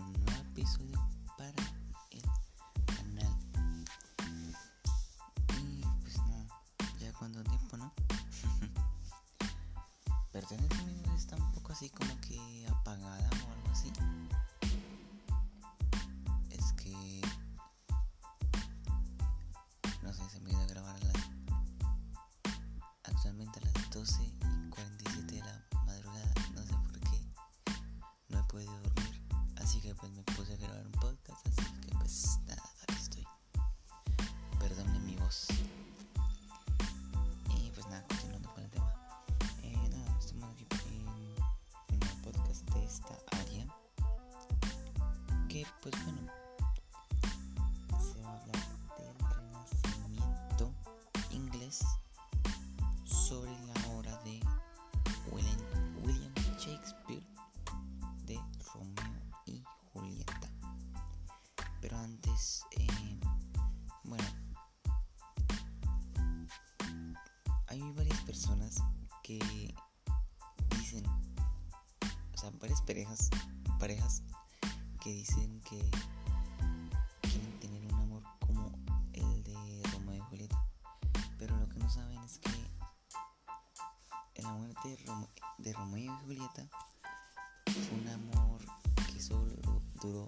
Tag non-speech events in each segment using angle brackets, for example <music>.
un nuevo episodio para el canal. Y pues nada, ya cuánto tiempo, ¿no? Perdón, mi está un poco así como que personas que dicen, o sea, varias parejas, parejas que dicen que quieren tener un amor como el de Romeo y Julieta. Pero lo que no saben es que el amor de, de Romeo y Julieta fue un amor que solo duró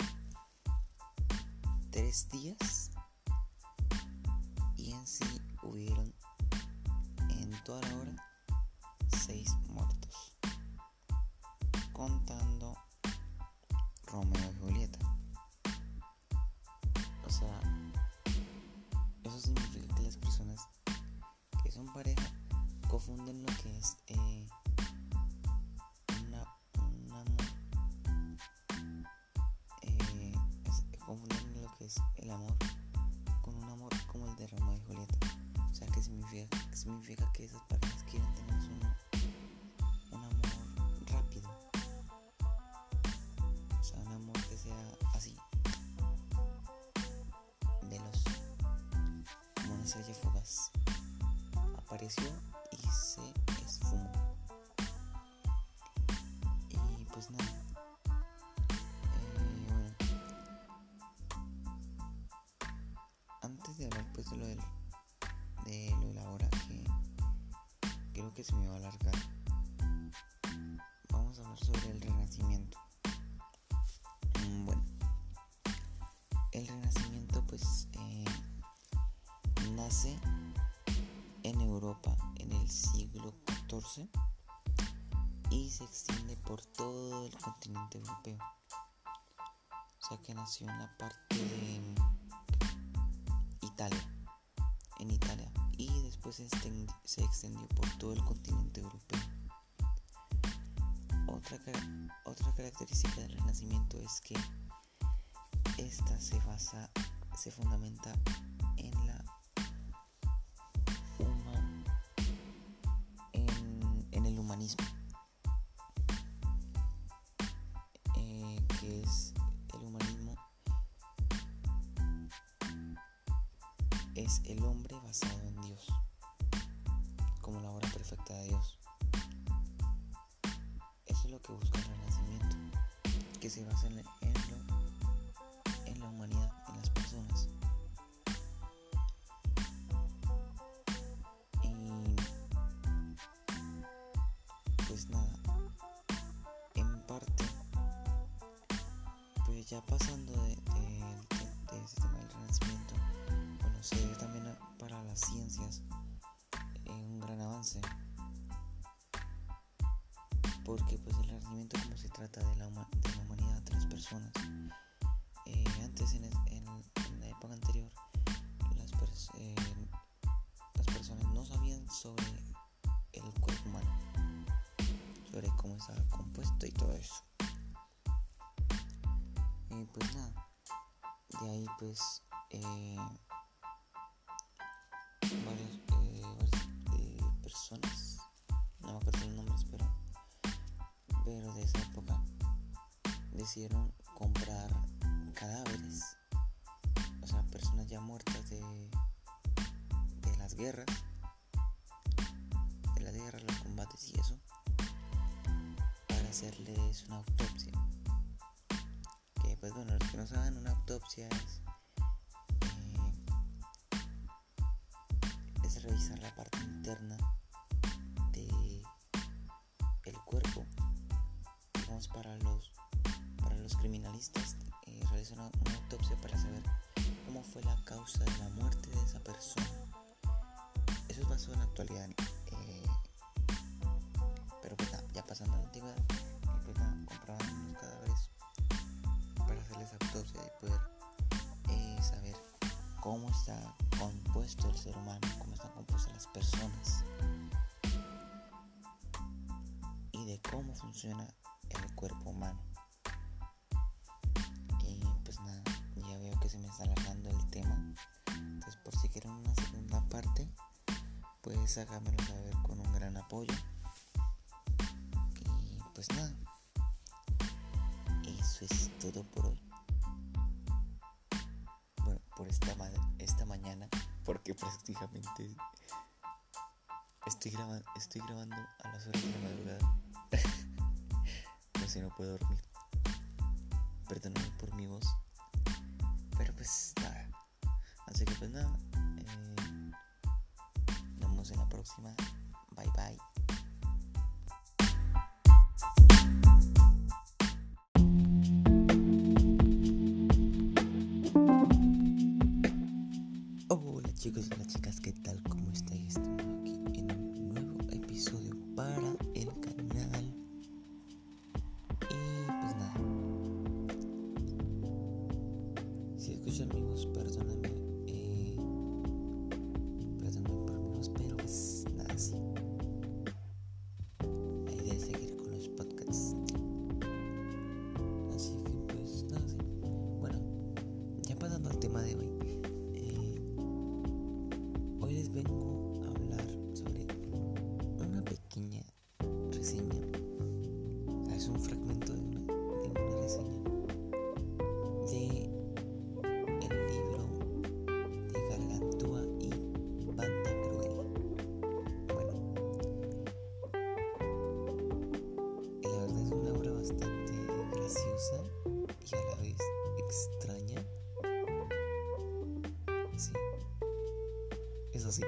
tres días y en sí hubieron toda la hora 6 y se esfumó. Y pues nada. Eh, bueno. Antes de hablar pues de lo, del, de lo de la hora que creo que se me va a alargar. Vamos a hablar sobre el renacimiento. Mm, Bueno. El renacimiento pues eh, nace Europa en el siglo XIV y se extiende por todo el continente europeo. O sea que nació en la parte de Italia, en Italia, y después se extendi- se extendió por todo el continente europeo. Otra, otra característica del Renacimiento es que esta se basa, se fundamenta en en ya pasando de, de, ese tema del renacimiento, bueno, se dio también para las ciencias eh, un gran avance. Porque pues el renacimiento como se trata de la, huma- la humanidad de las personas. eh, antes en, en- la época anterior, las personas las personas no sabían sobre el cuerpo humano, sobre cómo estaba compuesto y todo eso. Y pues nada, de ahí pues eh, varias, eh, varias, eh, personas, no me acuerdo los nombres, pero, pero de esa época decidieron comprar cadáveres, o sea, personas ya muertas de de las guerras, Eh, es revisar la parte interna de el cuerpo. Vamos para los para los criminalistas eh, realizan una, autopsia para saber cómo fue la causa de la muerte de esa persona. Eso es basado en la actualidad, eh, pero pues, ya pasando a la antigüedad. cómo está compuesto el ser humano, cómo están compuestas las personas y de cómo funciona el cuerpo humano. Y pues nada, ya veo que se me está alargando el tema. Entonces por si quieren una segunda parte, pues háganmelo saber con un gran apoyo. Y pues nada, eso es todo por hoy por esta, ma esta mañana porque prácticamente estoy, grabando estoy grabando a las horas de la madrugada. <laughs> no sé, no puedo dormir. Perdóname por mi voz. Pero pues nada. Así que pues nada. Eh, nos vemos en la próxima. Bye bye. chicos y las chicas, ¿qué tal? es así.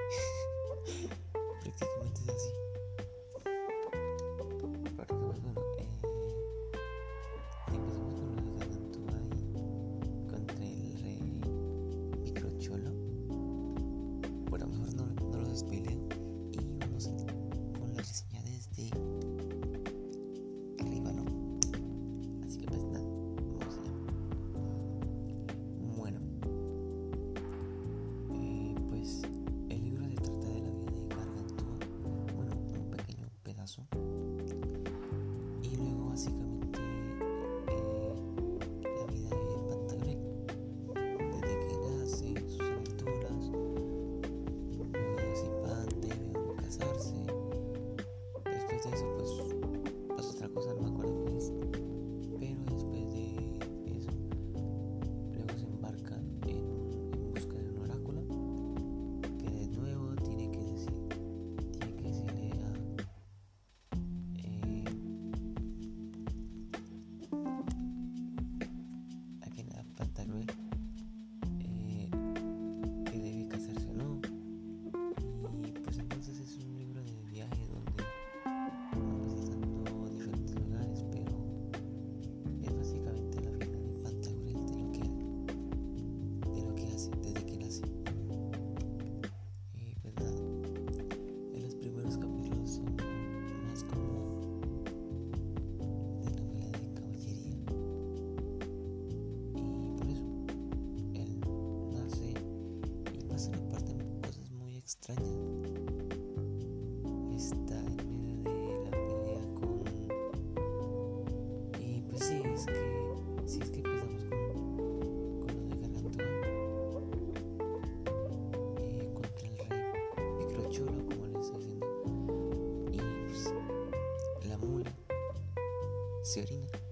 Serina.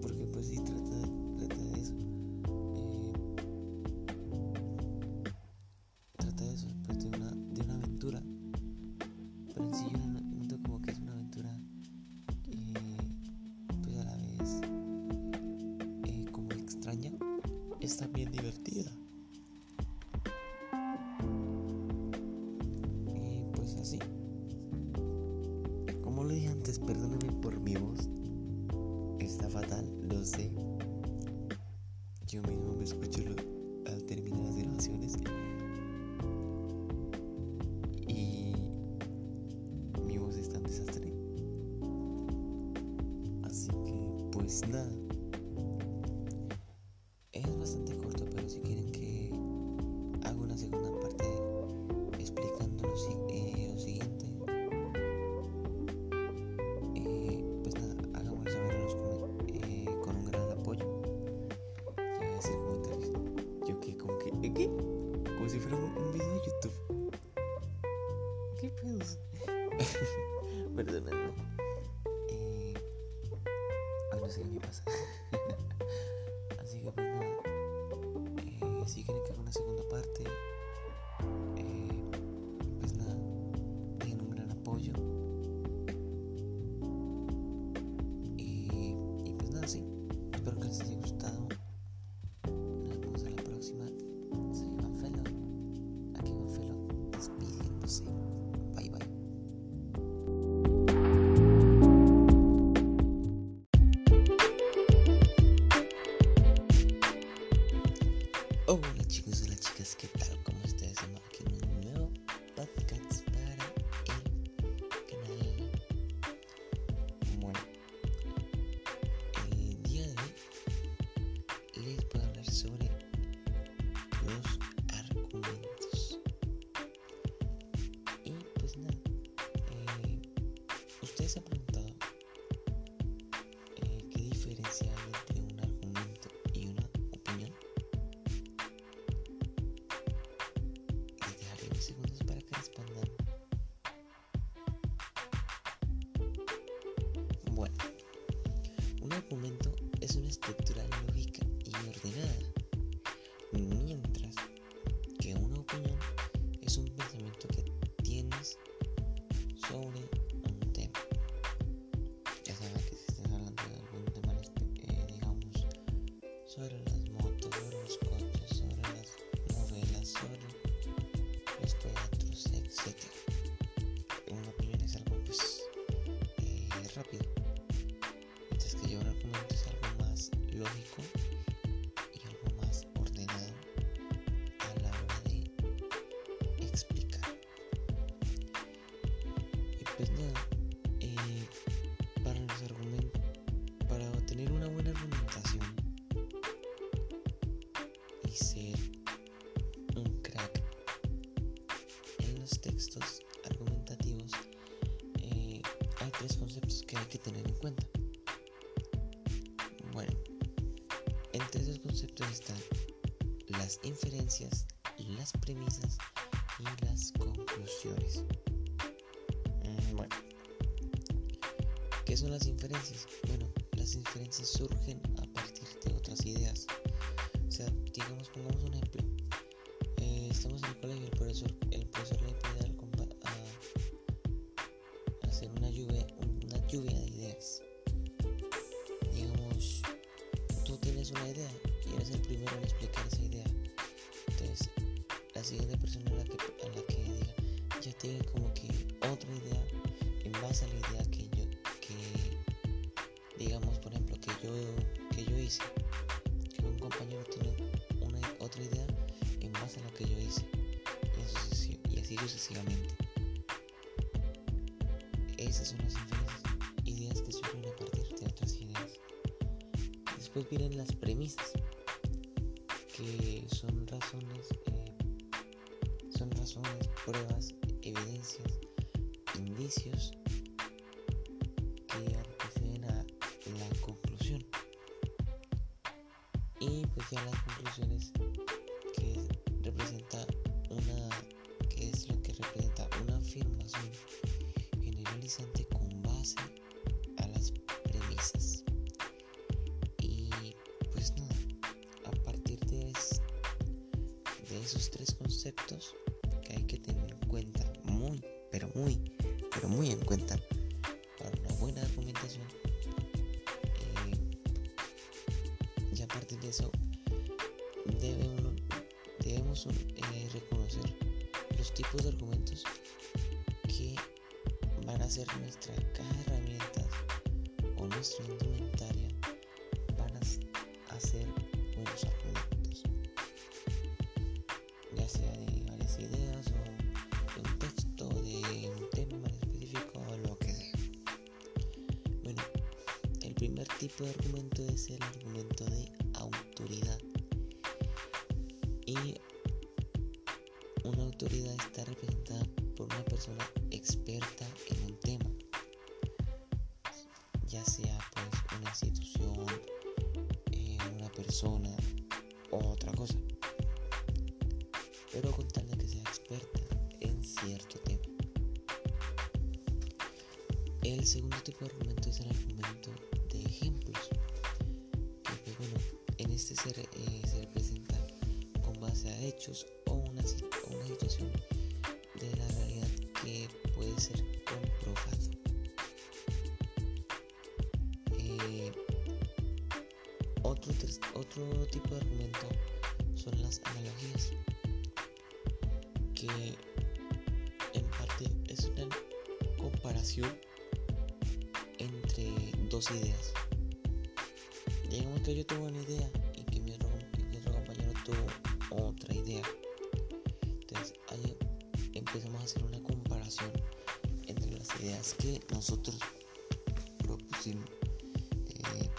Porque pues sí trata, trata de eso. Eh, trata de eso, pues de una, de una aventura. Pero en sí yo no noto como que es una aventura eh, pues a la vez eh, como extraña. Es también divertida. Que, apoyo. Qué que tener en cuenta. Bueno, entre esos conceptos están las inferencias, las premisas y las conclusiones. Mm, Bueno, ¿qué son las inferencias? Bueno, las inferencias surgen a partir de otras ideas. O sea, digamos, pongamos un ejemplo. Eh, estamos en el colegio, el profesor, el profesor le lluvia de ideas. Digamos, tú tienes una idea y eres el primero en explicar esa idea. Entonces, la siguiente persona a la que, a la que diga ya tiene como que otra idea en base a la idea que yo, que digamos, por ejemplo, que yo, que yo hice, que un compañero tiene una, otra idea en base a lo que yo hice, y, sucesi- y así sucesivamente. Esas son Después vienen las premisas, que son razones, eh, son razones, pruebas, evidencias, indicios que proceden a la conclusión. Y pues ya las conclusiones que representa una que es lo que representa una afirmación generalizante con base ser nuestra caja de herramientas o nuestra indumentaria para hacer buenos argumentos, ya sea de varias ideas o de un texto, de un tema específico o lo que sea. Bueno, el primer tipo de argumento es el argumento de autoridad. Y una autoridad está representada por una persona experta segundo tipo de argumento es el argumento de ejemplos, que pues, bueno, en este se, eh, se representa con base a hechos una, situación de la realidad que puede ser comprobado. Eh, otro, otro tipo de argumento son las analogías, que en parte es una comparación ideas. Digamos que yo tengo una idea y que mi otro, compañero tuvo otra idea empezamos a hacer una comparación entre las ideas que nosotros propusimos, eh,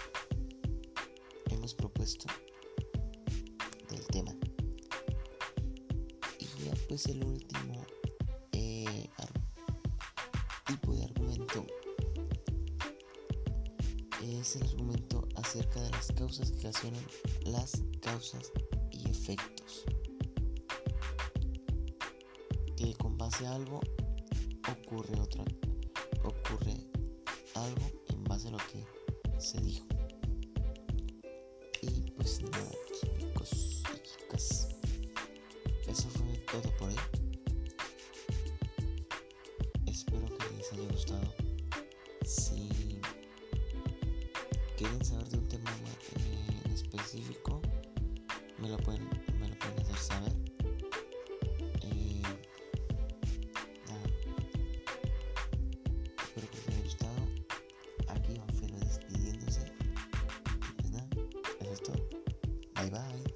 hemos propuesto del tema. Y ya pues el último eh, tipo de argumento es el argumento acerca de las causas que ocasionan las causas y efectos. con base a algo ocurre otra ocurre algo en base a lo que se dijo Bye bye.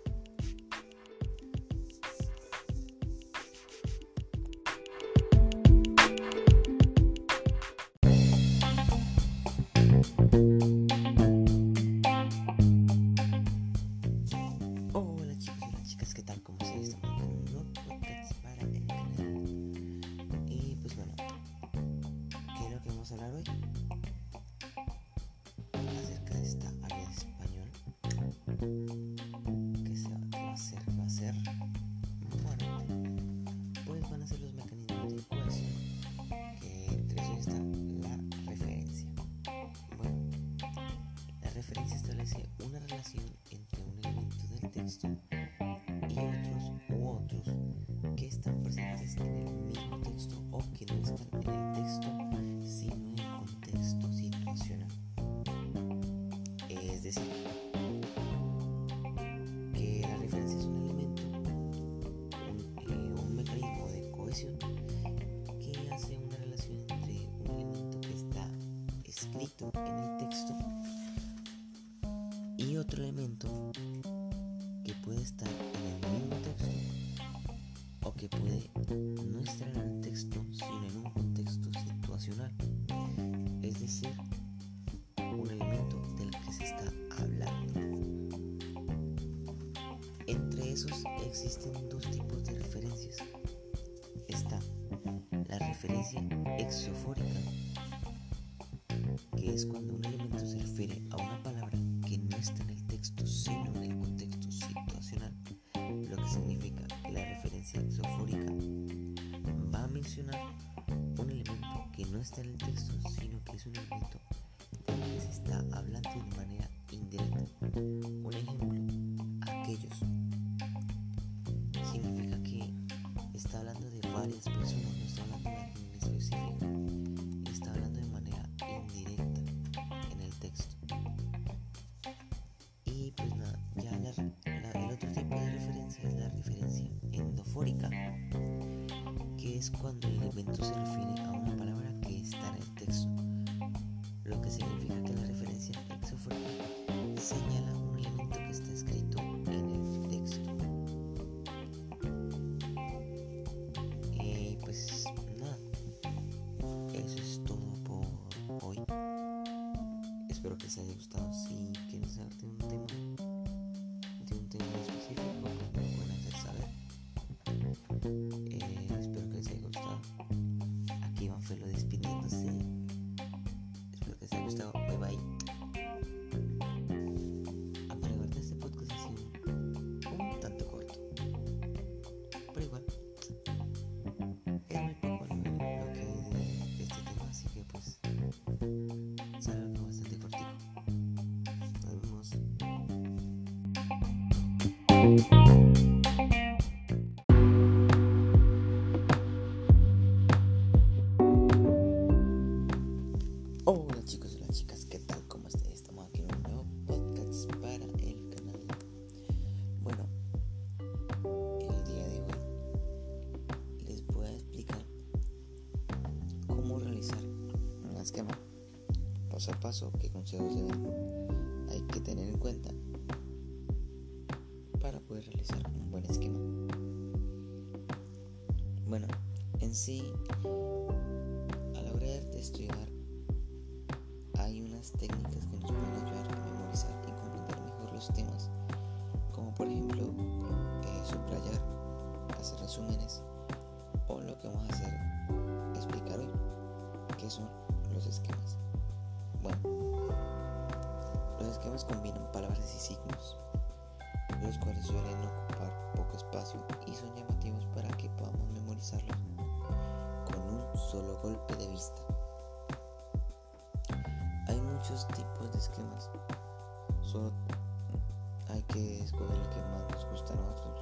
Elemento que puede estar en el mismo texto o que puede no estar en el texto sino en un contexto situacional, es decir, un elemento del que se está hablando. Entre esos existen dos tipos de referencias. Está la referencia exofórica, que es cuando un elemento se refiere a una palabra no está en el texto, sino en el contexto situacional, lo que significa que la referencia exofórica va a mencionar un elemento que no está en el texto, sino que es un elemento Espero que les haya gustado. combinan palabras y signos, los cuales suelen ocupar poco espacio y son llamativos para que podamos memorizarlos con un solo golpe de vista. Hay muchos tipos de esquemas, solo hay que escoger el que más nos gusta a nosotros.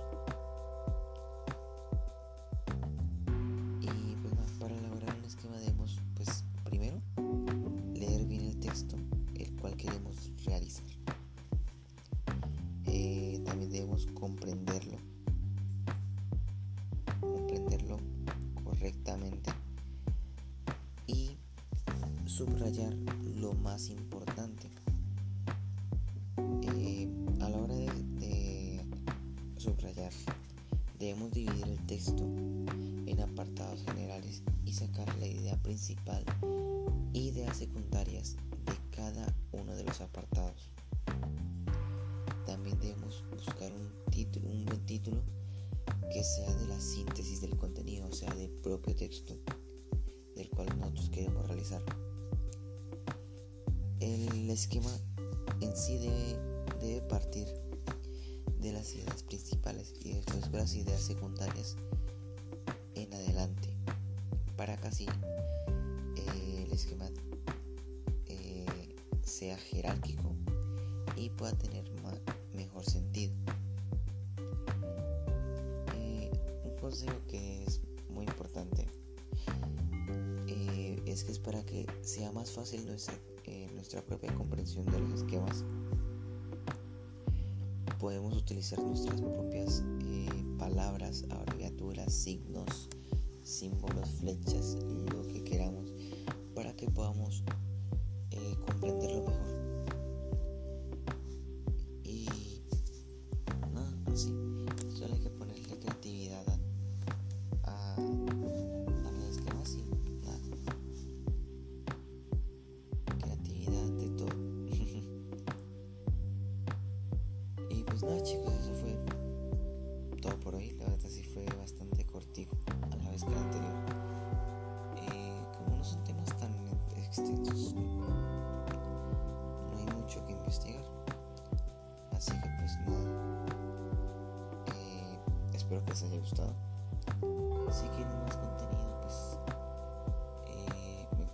Subrayar lo más importante. Eh, a la hora de, subrayar, debemos dividir el texto en apartados generales y sacar la idea principal y ideas secundarias de cada uno de los apartados. También debemos buscar un título, un buen título que sea de la síntesis del contenido, o sea, del propio texto del cual nosotros queremos realizar. El esquema en sí debe, partir de las ideas principales y después con las ideas secundarias en adelante para que así eh, el esquema eh, sea jerárquico y pueda tener ma- mejor sentido. Eh, un consejo que es muy importante es que es para que sea más fácil nuestra, nuestra propia comprensión de los esquemas. Podemos utilizar nuestras propias eh, palabras, abreviaturas, signos, símbolos, flechas, lo que queramos, para que podamos eh, comprenderlo mejor. La sí fue bastante cortico a la vez que el anterior. Eh, como no son temas tan extensos, no hay mucho que investigar. Así que pues nada. Eh, espero que les haya gustado. Si quieren más contenido, pues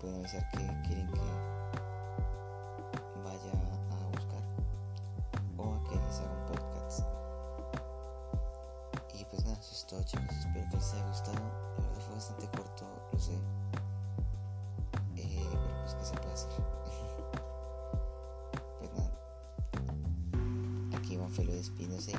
pueden avisar que quieren que despidiéndose.